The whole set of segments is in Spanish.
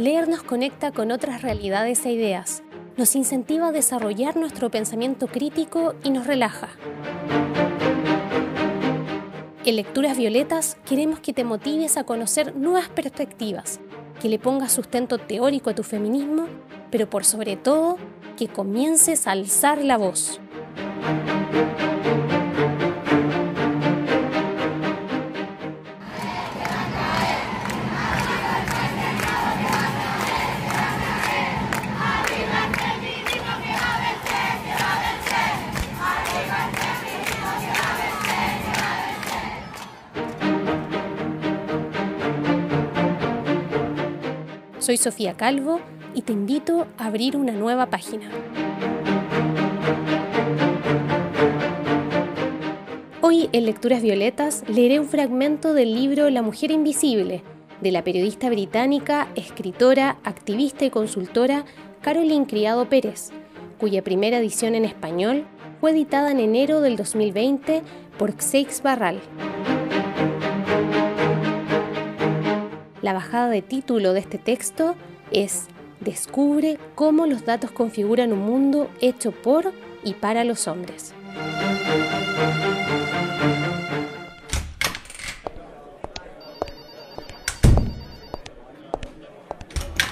Leer nos conecta con otras realidades e ideas, nos incentiva a desarrollar nuestro pensamiento crítico y nos relaja. En Lecturas Violetas queremos que te motives a conocer nuevas perspectivas, que le pongas sustento teórico a tu feminismo, pero por sobre todo, que comiences a alzar la voz. Soy Sofía Calvo y te invito a abrir una nueva página. Hoy en Lecturas Violetas leeré un fragmento del libro La Mujer Invisible de la periodista británica, escritora, activista y consultora Caroline Criado Pérez, cuya primera edición en español fue editada en enero del 2020 por Seix Barral. La bajada de título de este texto es Descubre cómo los datos configuran un mundo hecho por y para los hombres.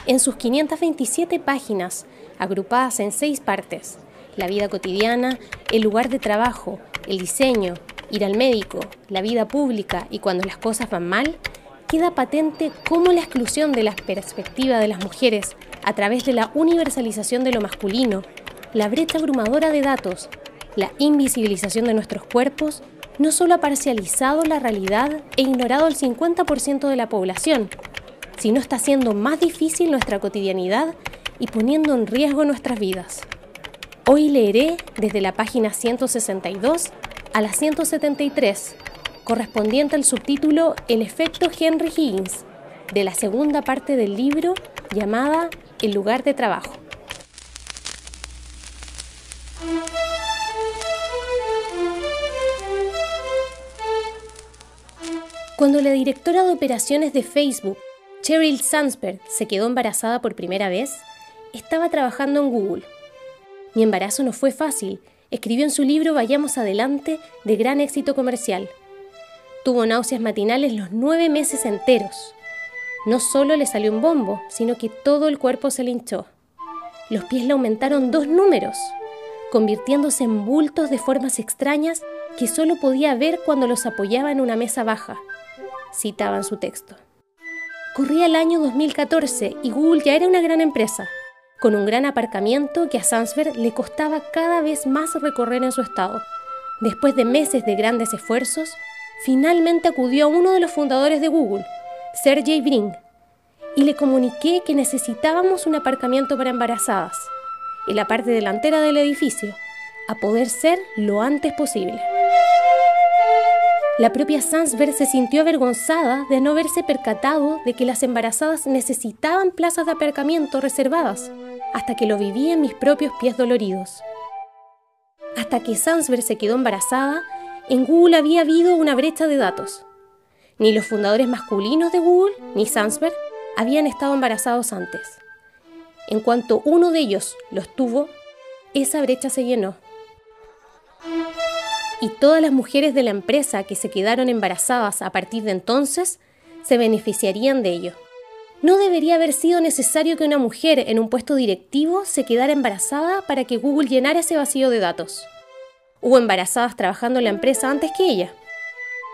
En sus 527 páginas, agrupadas en seis partes, la vida cotidiana, el lugar de trabajo, el diseño, ir al médico, la vida pública y cuando las cosas van mal, queda patente cómo la exclusión de la perspectiva de las mujeres a través de la universalización de lo masculino, la brecha abrumadora de datos, la invisibilización de nuestros cuerpos, no solo ha parcializado la realidad e ignorado al 50% de la población, sino está haciendo más difícil nuestra cotidianidad y poniendo en riesgo nuestras vidas. Hoy leeré desde la página 162 a la 173 correspondiente al subtítulo El efecto Henry Higgins, de la segunda parte del libro llamada El lugar de trabajo. Cuando la directora de operaciones de Facebook, Cheryl Sandsberg, se quedó embarazada por primera vez, estaba trabajando en Google. Mi embarazo no fue fácil, escribió en su libro Vayamos Adelante, de gran éxito comercial. Tuvo náuseas matinales los nueve meses enteros. No solo le salió un bombo, sino que todo el cuerpo se le hinchó. Los pies le aumentaron dos números, convirtiéndose en bultos de formas extrañas que solo podía ver cuando los apoyaba en una mesa baja. Citaban su texto. Corría el año 2014 y Google ya era una gran empresa, con un gran aparcamiento que a Sandsberg le costaba cada vez más recorrer en su estado. Después de meses de grandes esfuerzos, finalmente acudió a uno de los fundadores de Google, Sergey Brin, y le comuniqué que necesitábamos un aparcamiento para embarazadas, en la parte delantera del edificio, a poder ser lo antes posible. La propia Sandsberg se sintió avergonzada de no haberse percatado de que las embarazadas necesitaban plazas de aparcamiento reservadas, hasta que lo viví en mis propios pies doloridos. Hasta que Sandsberg se quedó embarazada, en Google había habido una brecha de datos. Ni los fundadores masculinos de Google, ni Sandsberg, habían estado embarazados antes. En cuanto uno de ellos los tuvo, esa brecha se llenó. Y todas las mujeres de la empresa que se quedaron embarazadas a partir de entonces se beneficiarían de ello. No debería haber sido necesario que una mujer en un puesto directivo se quedara embarazada para que Google llenara ese vacío de datos. Hubo embarazadas trabajando en la empresa antes que ella.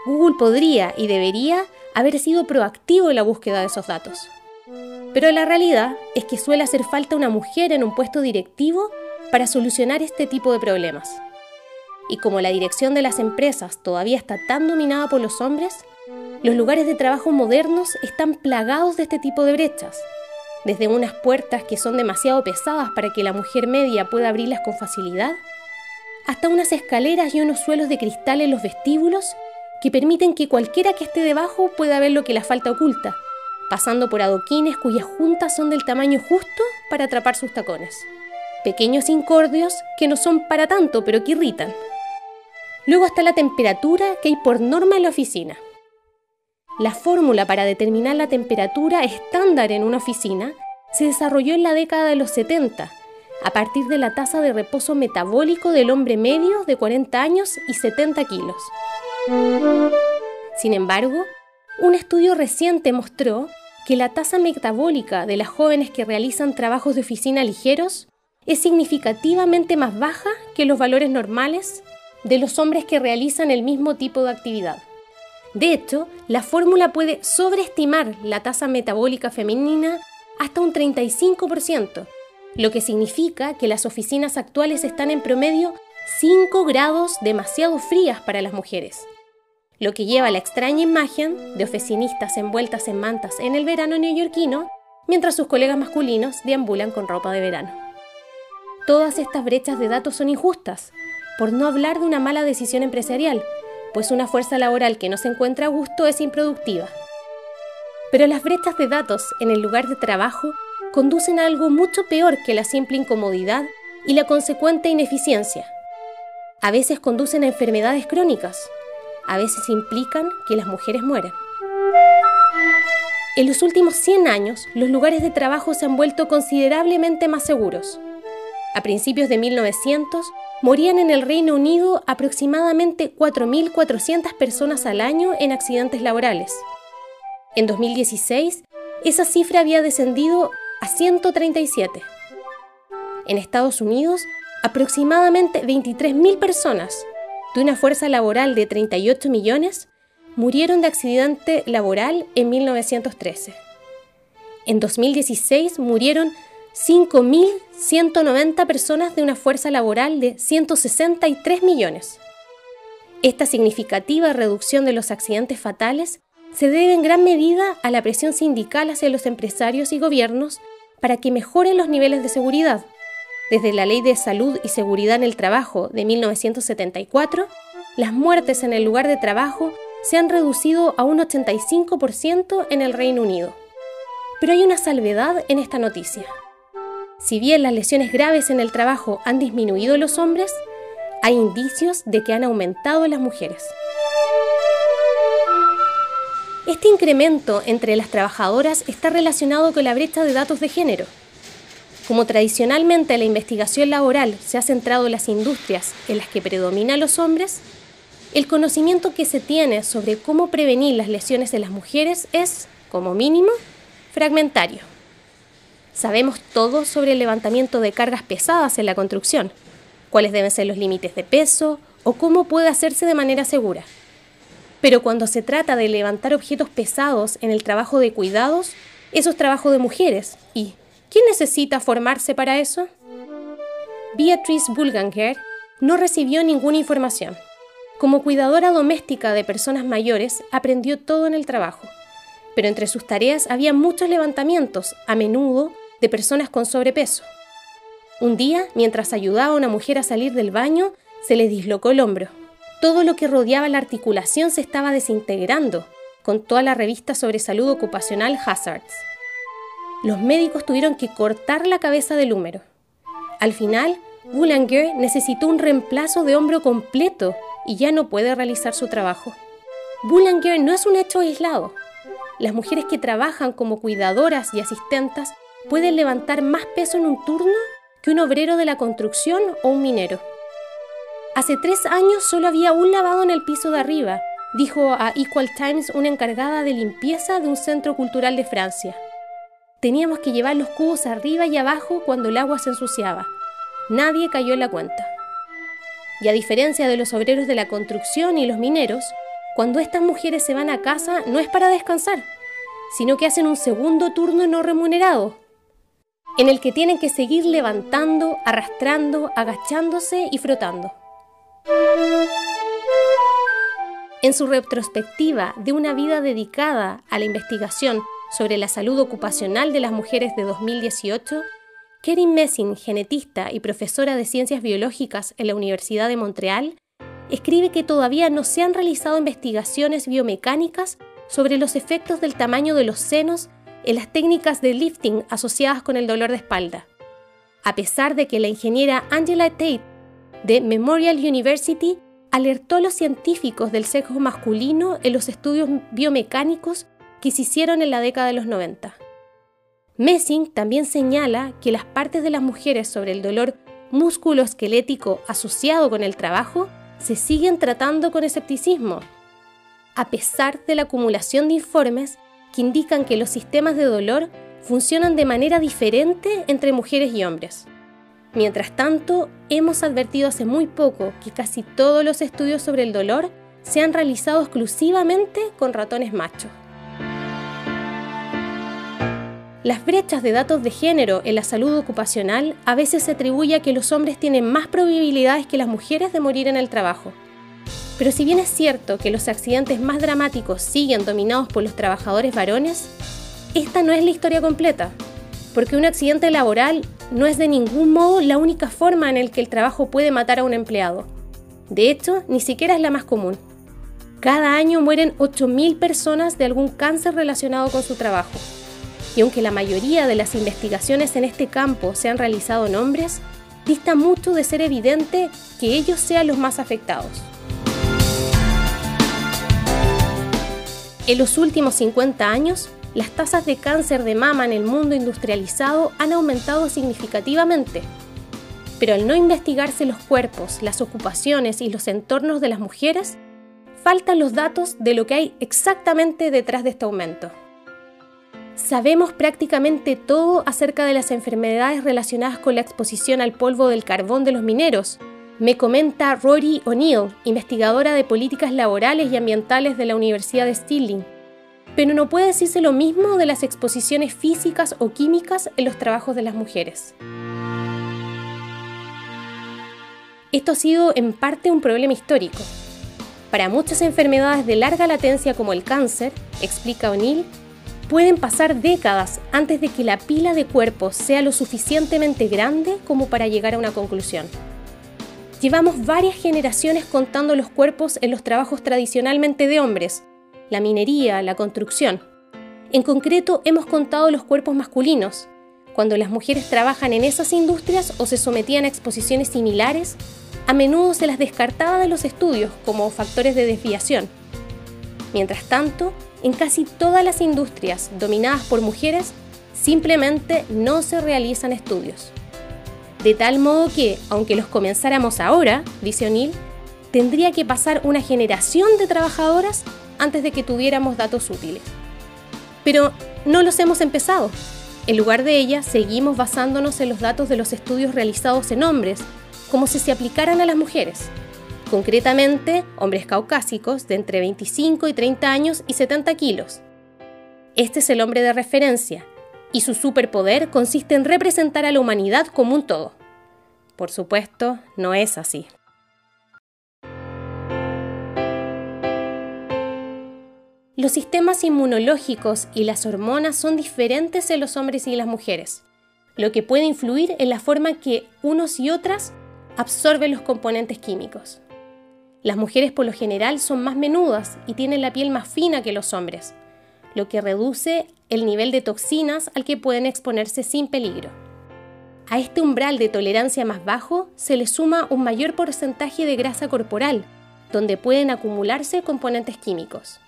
Google podría y debería haber sido proactivo en la búsqueda de esos datos. Pero la realidad es que suele hacer falta una mujer en un puesto directivo para solucionar este tipo de problemas. Y como la dirección de las empresas todavía está tan dominada por los hombres, los lugares de trabajo modernos están plagados de este tipo de brechas, desde unas puertas que son demasiado pesadas para que la mujer media pueda abrirlas con facilidad, hasta unas escaleras y unos suelos de cristal en los vestíbulos que permiten que cualquiera que esté debajo pueda ver lo que la falta oculta, pasando por adoquines cuyas juntas son del tamaño justo para atrapar sus tacones. Pequeños incordios que no son para tanto, pero que irritan. Luego está la temperatura que hay por norma en la oficina. La fórmula para determinar la temperatura estándar en una oficina se desarrolló en la década de los 70, a partir de la tasa de reposo metabólico del hombre medio de 40 años y 70 kilos. Sin embargo, un estudio reciente mostró que la tasa metabólica de las jóvenes que realizan trabajos de oficina ligeros es significativamente más baja que los valores normales de los hombres que realizan el mismo tipo de actividad. De hecho, la fórmula puede sobreestimar la tasa metabólica femenina hasta un 35%, lo que significa que las oficinas actuales están en promedio 5 grados demasiado frías para las mujeres, lo que lleva a la extraña imagen de oficinistas envueltas en mantas en el verano neoyorquino, mientras sus colegas masculinos deambulan con ropa de verano. Todas estas brechas de datos son injustas, por no hablar de una mala decisión empresarial, pues una fuerza laboral que no se encuentra a gusto es improductiva. Pero las brechas de datos en el lugar de trabajo conducen a algo mucho peor que la simple incomodidad y la consecuente ineficiencia. A veces conducen a enfermedades crónicas, a veces implican que las mujeres mueran. En los últimos 100 años, los lugares de trabajo se han vuelto considerablemente más seguros. A principios de 1900, morían en el Reino Unido aproximadamente 4.400 personas al año en accidentes laborales. En 2016, esa cifra había descendido a 137. En Estados Unidos, aproximadamente 23.000 personas, de una fuerza laboral de 38 millones, murieron de accidente laboral en 1913. En 2016 murieron 5.190 personas de una fuerza laboral de 163 millones. Esta significativa reducción de los accidentes fatales se debe en gran medida a la presión sindical hacia los empresarios y gobiernos para que mejoren los niveles de seguridad. Desde la Ley de Salud y Seguridad en el Trabajo de 1974, las muertes en el lugar de trabajo se han reducido a un 85% en el Reino Unido. Pero hay una salvedad en esta noticia. Si bien las lesiones graves en el trabajo han disminuido en los hombres, hay indicios de que han aumentado en las mujeres. Este incremento entre las trabajadoras está relacionado con la brecha de datos de género. Como tradicionalmente la investigación laboral se ha centrado en las industrias en las que predominan los hombres, el conocimiento que se tiene sobre cómo prevenir las lesiones de las mujeres es, como mínimo, fragmentario. Sabemos todo sobre el levantamiento de cargas pesadas en la construcción, cuáles deben ser los límites de peso o cómo puede hacerse de manera segura. Pero cuando se trata de levantar objetos pesados en el trabajo de cuidados, eso es trabajo de mujeres. ¿Y quién necesita formarse para eso? Beatrice Bulganger no recibió ninguna información. Como cuidadora doméstica de personas mayores, aprendió todo en el trabajo. Pero entre sus tareas había muchos levantamientos, a menudo de personas con sobrepeso. Un día, mientras ayudaba a una mujer a salir del baño, se le dislocó el hombro. Todo lo que rodeaba la articulación se estaba desintegrando, con toda la revista sobre salud ocupacional Hazards. Los médicos tuvieron que cortar la cabeza del húmero. Al final, Boulanger necesitó un reemplazo de hombro completo y ya no puede realizar su trabajo. Boulanger no es un hecho aislado. Las mujeres que trabajan como cuidadoras y asistentas pueden levantar más peso en un turno que un obrero de la construcción o un minero. Hace tres años solo había un lavado en el piso de arriba, dijo a Equal Times una encargada de limpieza de un centro cultural de Francia. Teníamos que llevar los cubos arriba y abajo cuando el agua se ensuciaba. Nadie cayó en la cuenta. Y a diferencia de los obreros de la construcción y los mineros, cuando estas mujeres se van a casa no es para descansar, sino que hacen un segundo turno no remunerado, en el que tienen que seguir levantando, arrastrando, agachándose y frotando. En su retrospectiva de una vida dedicada a la investigación sobre la salud ocupacional de las mujeres de 2018, Kerin Messing, genetista y profesora de ciencias biológicas en la Universidad de Montreal, escribe que todavía no se han realizado investigaciones biomecánicas sobre los efectos del tamaño de los senos en las técnicas de lifting asociadas con el dolor de espalda, a pesar de que la ingeniera Angela Tate de Memorial University alertó a los científicos del sexo masculino en los estudios biomecánicos que se hicieron en la década de los 90. Messing también señala que las partes de las mujeres sobre el dolor musculoesquelético asociado con el trabajo se siguen tratando con escepticismo, a pesar de la acumulación de informes que indican que los sistemas de dolor funcionan de manera diferente entre mujeres y hombres. Mientras tanto, hemos advertido hace muy poco que casi todos los estudios sobre el dolor se han realizado exclusivamente con ratones machos. Las brechas de datos de género en la salud ocupacional a veces se atribuye a que los hombres tienen más probabilidades que las mujeres de morir en el trabajo. Pero si bien es cierto que los accidentes más dramáticos siguen dominados por los trabajadores varones, esta no es la historia completa, porque un accidente laboral no es de ningún modo la única forma en la que el trabajo puede matar a un empleado. De hecho, ni siquiera es la más común. Cada año mueren 8.000 personas de algún cáncer relacionado con su trabajo y aunque la mayoría de las investigaciones en este campo se han realizado en hombres, dista mucho de ser evidente que ellos sean los más afectados. En los últimos 50 años, las tasas de cáncer de mama en el mundo industrializado han aumentado significativamente. Pero al no investigarse los cuerpos, las ocupaciones y los entornos de las mujeres, faltan los datos de lo que hay exactamente detrás de este aumento. Sabemos prácticamente todo acerca de las enfermedades relacionadas con la exposición al polvo del carbón de los mineros, me comenta Rory O'Neill, investigadora de políticas laborales y ambientales de la Universidad de Stirling. Pero no puede decirse lo mismo de las exposiciones físicas o químicas en los trabajos de las mujeres. Esto ha sido en parte un problema histórico. Para muchas enfermedades de larga latencia como el cáncer, explica O'Neill, Pueden pasar décadas antes de que la pila de cuerpos sea lo suficientemente grande como para llegar a una conclusión. Llevamos varias generaciones contando los cuerpos en los trabajos tradicionalmente de hombres, la minería, la construcción. En concreto, hemos contado los cuerpos masculinos, cuando las mujeres trabajan en esas industrias o se sometían a exposiciones similares, a menudo se las descartaba de los estudios como factores de desviación. Mientras tanto, en casi todas las industrias dominadas por mujeres simplemente no se realizan estudios. De tal modo que, aunque los comenzáramos ahora, dice O'Neill, tendría que pasar una generación de trabajadoras antes de que tuviéramos datos útiles. Pero no los hemos empezado. En lugar de ellas, seguimos basándonos en los datos de los estudios realizados en hombres, como si se aplicaran a las mujeres concretamente hombres caucásicos de entre 25 y 30 años y 70 kilos. Este es el hombre de referencia, y su superpoder consiste en representar a la humanidad como un todo. Por supuesto, no es así. Los sistemas inmunológicos y las hormonas son diferentes en los hombres y las mujeres, lo que puede influir en la forma que unos y otras absorben los componentes químicos. Las mujeres por lo general son más menudas y tienen la piel más fina que los hombres, lo que reduce el nivel de toxinas al que pueden exponerse sin peligro. A este umbral de tolerancia más bajo se le suma un mayor porcentaje de grasa corporal, donde pueden acumularse componentes químicos.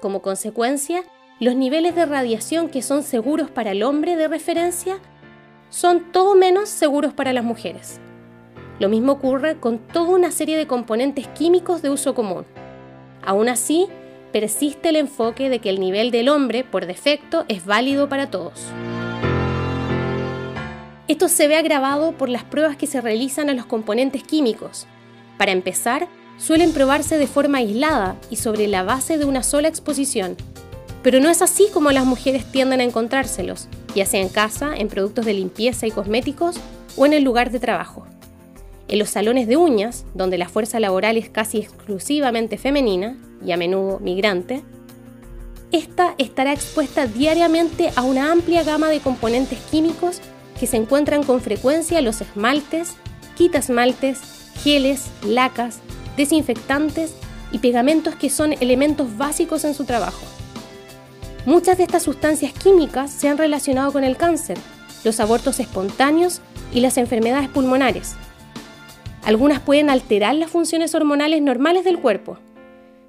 Como consecuencia, los niveles de radiación que son seguros para el hombre de referencia son todo menos seguros para las mujeres. Lo mismo ocurre con toda una serie de componentes químicos de uso común. Aún así, persiste el enfoque de que el nivel del hombre, por defecto, es válido para todos. Esto se ve agravado por las pruebas que se realizan a los componentes químicos. Para empezar, suelen probarse de forma aislada y sobre la base de una sola exposición. Pero no es así como las mujeres tienden a encontrárselos, ya sea en casa, en productos de limpieza y cosméticos o en el lugar de trabajo. En los salones de uñas, donde la fuerza laboral es casi exclusivamente femenina y a menudo migrante, esta estará expuesta diariamente a una amplia gama de componentes químicos que se encuentran con frecuencia en los esmaltes, quitasmaltes, geles, lacas, desinfectantes y pegamentos que son elementos básicos en su trabajo. Muchas de estas sustancias químicas se han relacionado con el cáncer, los abortos espontáneos y las enfermedades pulmonares, algunas pueden alterar las funciones hormonales normales del cuerpo.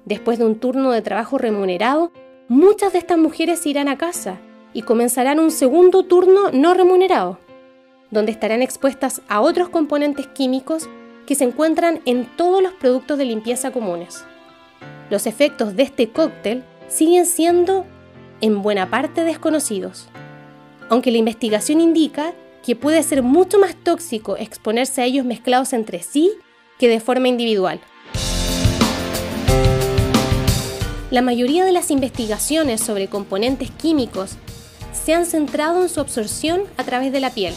Después de un turno de trabajo remunerado, muchas de estas mujeres irán a casa y comenzarán un segundo turno no remunerado, donde estarán expuestas a otros componentes químicos que se encuentran en todos los productos de limpieza comunes. Los efectos de este cóctel siguen siendo en buena parte desconocidos, aunque la investigación indica que puede ser mucho más tóxico exponerse a ellos mezclados entre sí que de forma individual. La mayoría de las investigaciones sobre componentes químicos se han centrado en su absorción a través de la piel,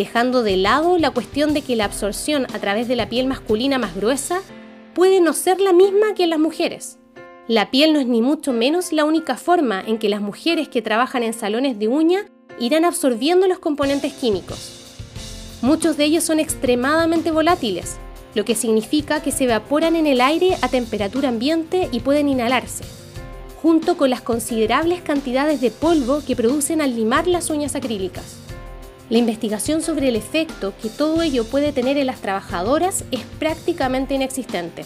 dejando de lado la cuestión de que la absorción a través de la piel masculina más gruesa puede no ser la misma que en las mujeres. La piel no es ni mucho menos la única forma en que las mujeres que trabajan en salones de uña irán absorbiendo los componentes químicos. Muchos de ellos son extremadamente volátiles, lo que significa que se evaporan en el aire a temperatura ambiente y pueden inhalarse junto con las considerables cantidades de polvo que producen al limar las uñas acrílicas. La investigación sobre el efecto que todo ello puede tener en las trabajadoras es prácticamente inexistente.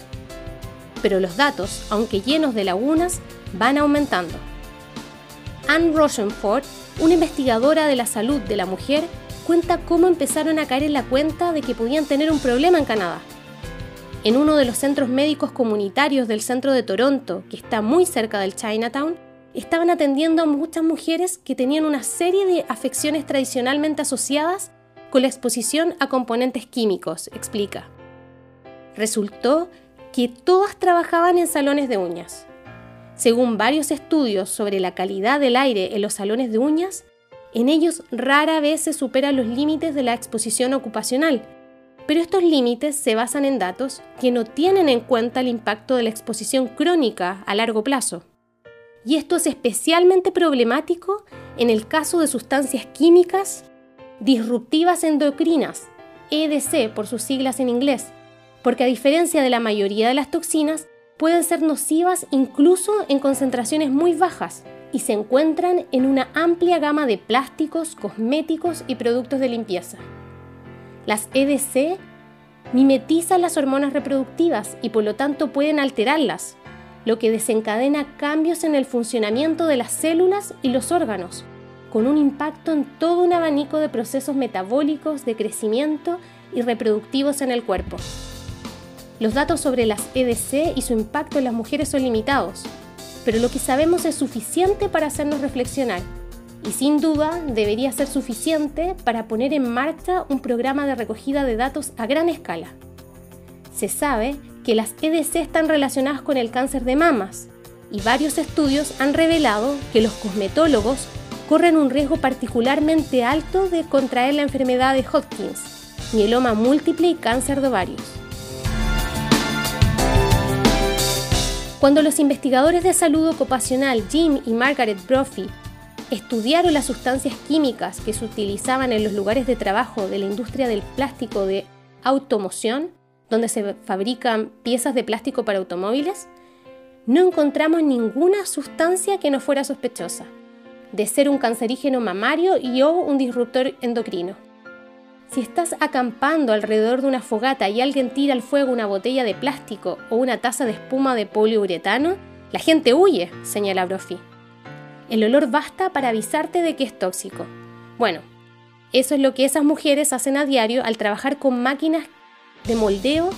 Pero los datos, aunque llenos de lagunas, van aumentando. Anne Rosenford, una investigadora de la salud de la mujer, cuenta cómo empezaron a caer en la cuenta de que podían tener un problema en Canadá en uno de los centros médicos comunitarios del centro de Toronto, que está muy cerca del Chinatown, estaban atendiendo a muchas mujeres que tenían una serie de afecciones tradicionalmente asociadas con la exposición a componentes químicos, explica. Resultó que todas trabajaban en salones de uñas. Según varios estudios sobre la calidad del aire en los salones de uñas, en ellos rara vez se superan los límites de la exposición ocupacional, pero estos límites se basan en datos que no tienen en cuenta el impacto de la exposición crónica a largo plazo. Y esto es especialmente problemático en el caso de sustancias químicas disruptivas endocrinas, EDC por sus siglas en inglés, porque a diferencia de la mayoría de las toxinas, pueden ser nocivas incluso en concentraciones muy bajas y se encuentran en una amplia gama de plásticos, cosméticos y productos de limpieza. Las EDC mimetizan las hormonas reproductivas y por lo tanto pueden alterarlas, lo que desencadena cambios en el funcionamiento de las células y los órganos, con un impacto en todo un abanico de procesos metabólicos, de crecimiento y reproductivos en el cuerpo. Los datos sobre las EDC y su impacto en las mujeres son limitados, pero lo que sabemos es suficiente para hacernos reflexionar y sin duda debería ser suficiente para poner en marcha un programa de recogida de datos a gran escala. Se sabe que las EDC están relacionadas con el cáncer de mamas y varios estudios han revelado que los cosmetólogos corren un riesgo particularmente alto de contraer la enfermedad de Hodgkins, mieloma múltiple y cáncer de ovarios. Cuando los investigadores de salud ocupacional Jim y Margaret Brophy estudiaron las sustancias químicas que se utilizaban en los lugares de trabajo de la industria del plástico de automoción, donde se fabrican piezas de plástico para automóviles, no encontramos ninguna sustancia que no fuera sospechosa de ser un cancerígeno mamario y o un disruptor endocrino. Si estás acampando alrededor de una fogata y alguien tira al fuego una botella de plástico o una taza de espuma de poliuretano, la gente huye, señala Brophy. El olor basta para avisarte de que es tóxico. Bueno, eso es lo que esas mujeres hacen a diario al trabajar con máquinas de moldeo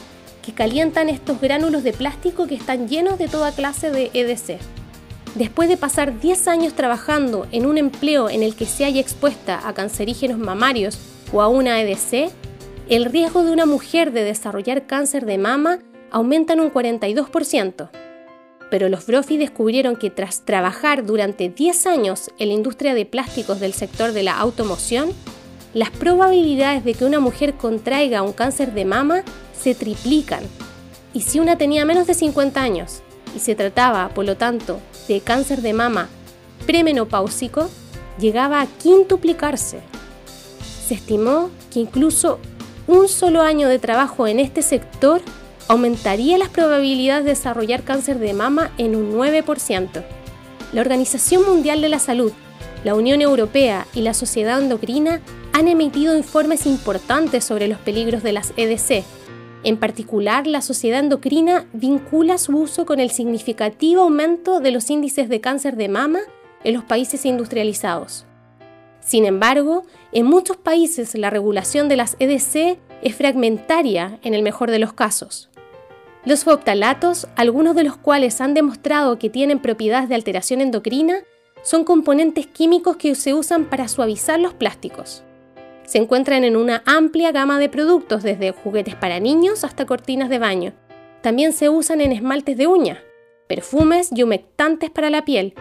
que calientan estos gránulos de plástico que están llenos de toda clase de EDC. Después de pasar 10 años trabajando en un empleo en el que se haya expuesta a cancerígenos mamarios o a una EDC, el riesgo de una mujer de desarrollar cáncer de mama aumenta en un 42% pero los Brophy descubrieron que tras trabajar durante 10 años en la industria de plásticos del sector de la automoción, las probabilidades de que una mujer contraiga un cáncer de mama se triplican. Y si una tenía menos de 50 años y se trataba, por lo tanto, de cáncer de mama premenopáusico, llegaba a quintuplicarse. Se estimó que incluso un solo año de trabajo en este sector aumentaría las probabilidades de desarrollar cáncer de mama en un 9%. La Organización Mundial de la Salud, la Unión Europea y la Sociedad Endocrina han emitido informes importantes sobre los peligros de las EDC. En particular, la Sociedad Endocrina vincula su uso con el significativo aumento de los índices de cáncer de mama en los países industrializados. Sin embargo, en muchos países la regulación de las EDC es fragmentaria en el mejor de los casos. Los foptalatos, algunos de los cuales han demostrado que tienen propiedades de alteración endocrina, son componentes químicos que se usan para suavizar los plásticos. Se encuentran en una amplia gama de productos, desde juguetes para niños hasta cortinas de baño. También se usan en esmaltes de uña, perfumes y humectantes para la piel,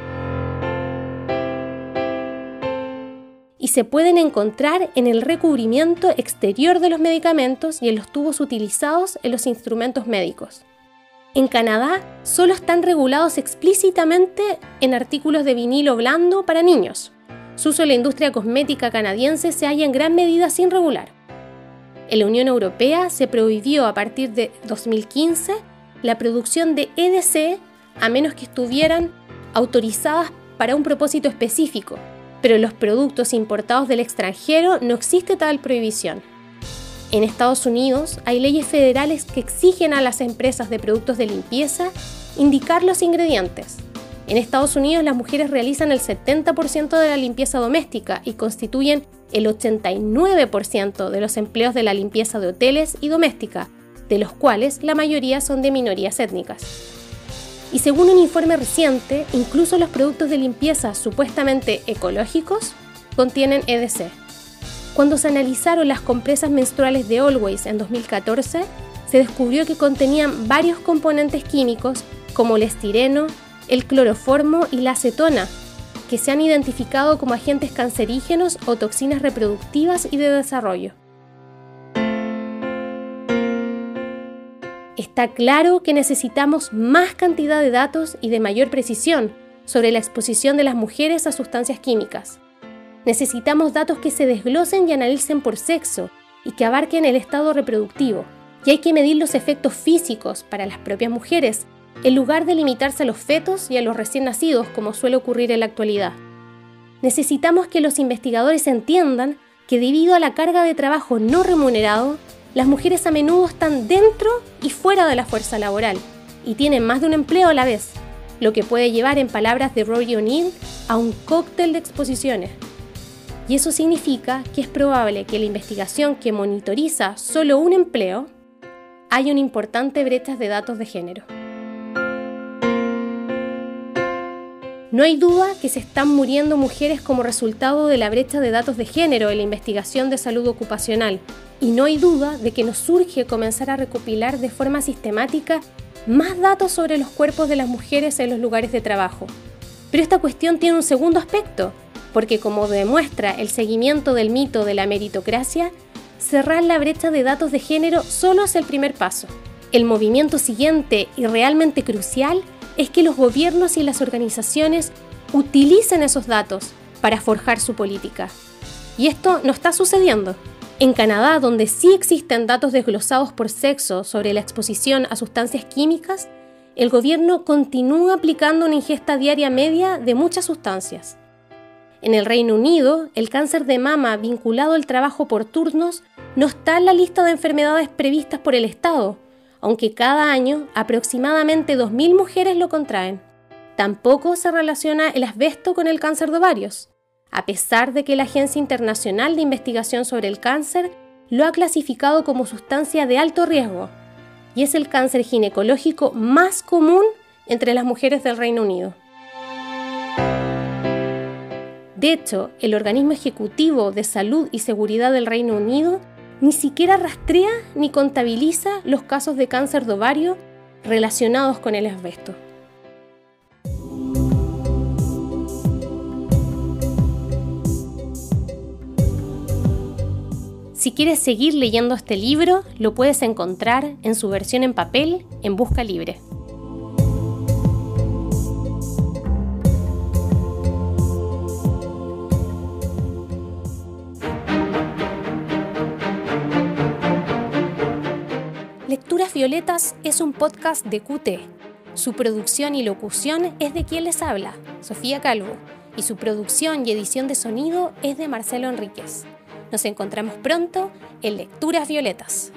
y se pueden encontrar en el recubrimiento exterior de los medicamentos y en los tubos utilizados en los instrumentos médicos. En Canadá solo están regulados explícitamente en artículos de vinilo blando para niños. Su uso en la industria cosmética canadiense se halla en gran medida sin regular. En la Unión Europea se prohibió a partir de 2015 la producción de EDC a menos que estuvieran autorizadas para un propósito específico, pero en los productos importados del extranjero no existe tal prohibición. En Estados Unidos hay leyes federales que exigen a las empresas de productos de limpieza indicar los ingredientes. En Estados Unidos las mujeres realizan el 70% de la limpieza doméstica y constituyen el 89% de los empleos de la limpieza de hoteles y doméstica, de los cuales la mayoría son de minorías étnicas. Y según un informe reciente, incluso los productos de limpieza supuestamente ecológicos contienen EDC. Cuando se analizaron las compresas menstruales de Always en 2014, se descubrió que contenían varios componentes químicos como el estireno, el cloroformo y la acetona, que se han identificado como agentes cancerígenos o toxinas reproductivas y de desarrollo. Está claro que necesitamos más cantidad de datos y de mayor precisión sobre la exposición de las mujeres a sustancias químicas. Necesitamos datos que se desglosen y analicen por sexo y que abarquen el estado reproductivo. Y hay que medir los efectos físicos para las propias mujeres, en lugar de limitarse a los fetos y a los recién nacidos como suele ocurrir en la actualidad. Necesitamos que los investigadores entiendan que debido a la carga de trabajo no remunerado, las mujeres a menudo están dentro y fuera de la fuerza laboral y tienen más de un empleo a la vez, lo que puede llevar, en palabras de Rory O'Neill, a un cóctel de exposiciones. Y eso significa que es probable que la investigación que monitoriza solo un empleo haya una importante brecha de datos de género. No hay duda que se están muriendo mujeres como resultado de la brecha de datos de género en la investigación de salud ocupacional, y no hay duda de que nos surge comenzar a recopilar de forma sistemática más datos sobre los cuerpos de las mujeres en los lugares de trabajo. Pero esta cuestión tiene un segundo aspecto, porque como demuestra el seguimiento del mito de la meritocracia, cerrar la brecha de datos de género solo es el primer paso. El movimiento siguiente y realmente crucial es que los gobiernos y las organizaciones utilicen esos datos para forjar su política. Y esto no está sucediendo. En Canadá, donde sí existen datos desglosados por sexo sobre la exposición a sustancias químicas, el gobierno continúa aplicando una ingesta diaria media de muchas sustancias. En el Reino Unido, el cáncer de mama vinculado al trabajo por turnos no está en la lista de enfermedades previstas por el Estado, aunque cada año aproximadamente 2.000 mujeres lo contraen. Tampoco se relaciona el asbesto con el cáncer de ovarios, a pesar de que la Agencia Internacional de Investigación sobre el Cáncer lo ha clasificado como sustancia de alto riesgo, y es el cáncer ginecológico más común entre las mujeres del Reino Unido. De hecho, el organismo ejecutivo de salud y seguridad del Reino Unido ni siquiera rastrea ni contabiliza los casos de cáncer de ovario relacionados con el asbesto. Si quieres seguir leyendo este libro, lo puedes encontrar en su versión en papel en Busca Libre. Violetas es un podcast de QT. Su producción y locución es de quien les habla, Sofía Calvo, y su producción y edición de sonido es de Marcelo Enríquez. Nos encontramos pronto en Lecturas Violetas.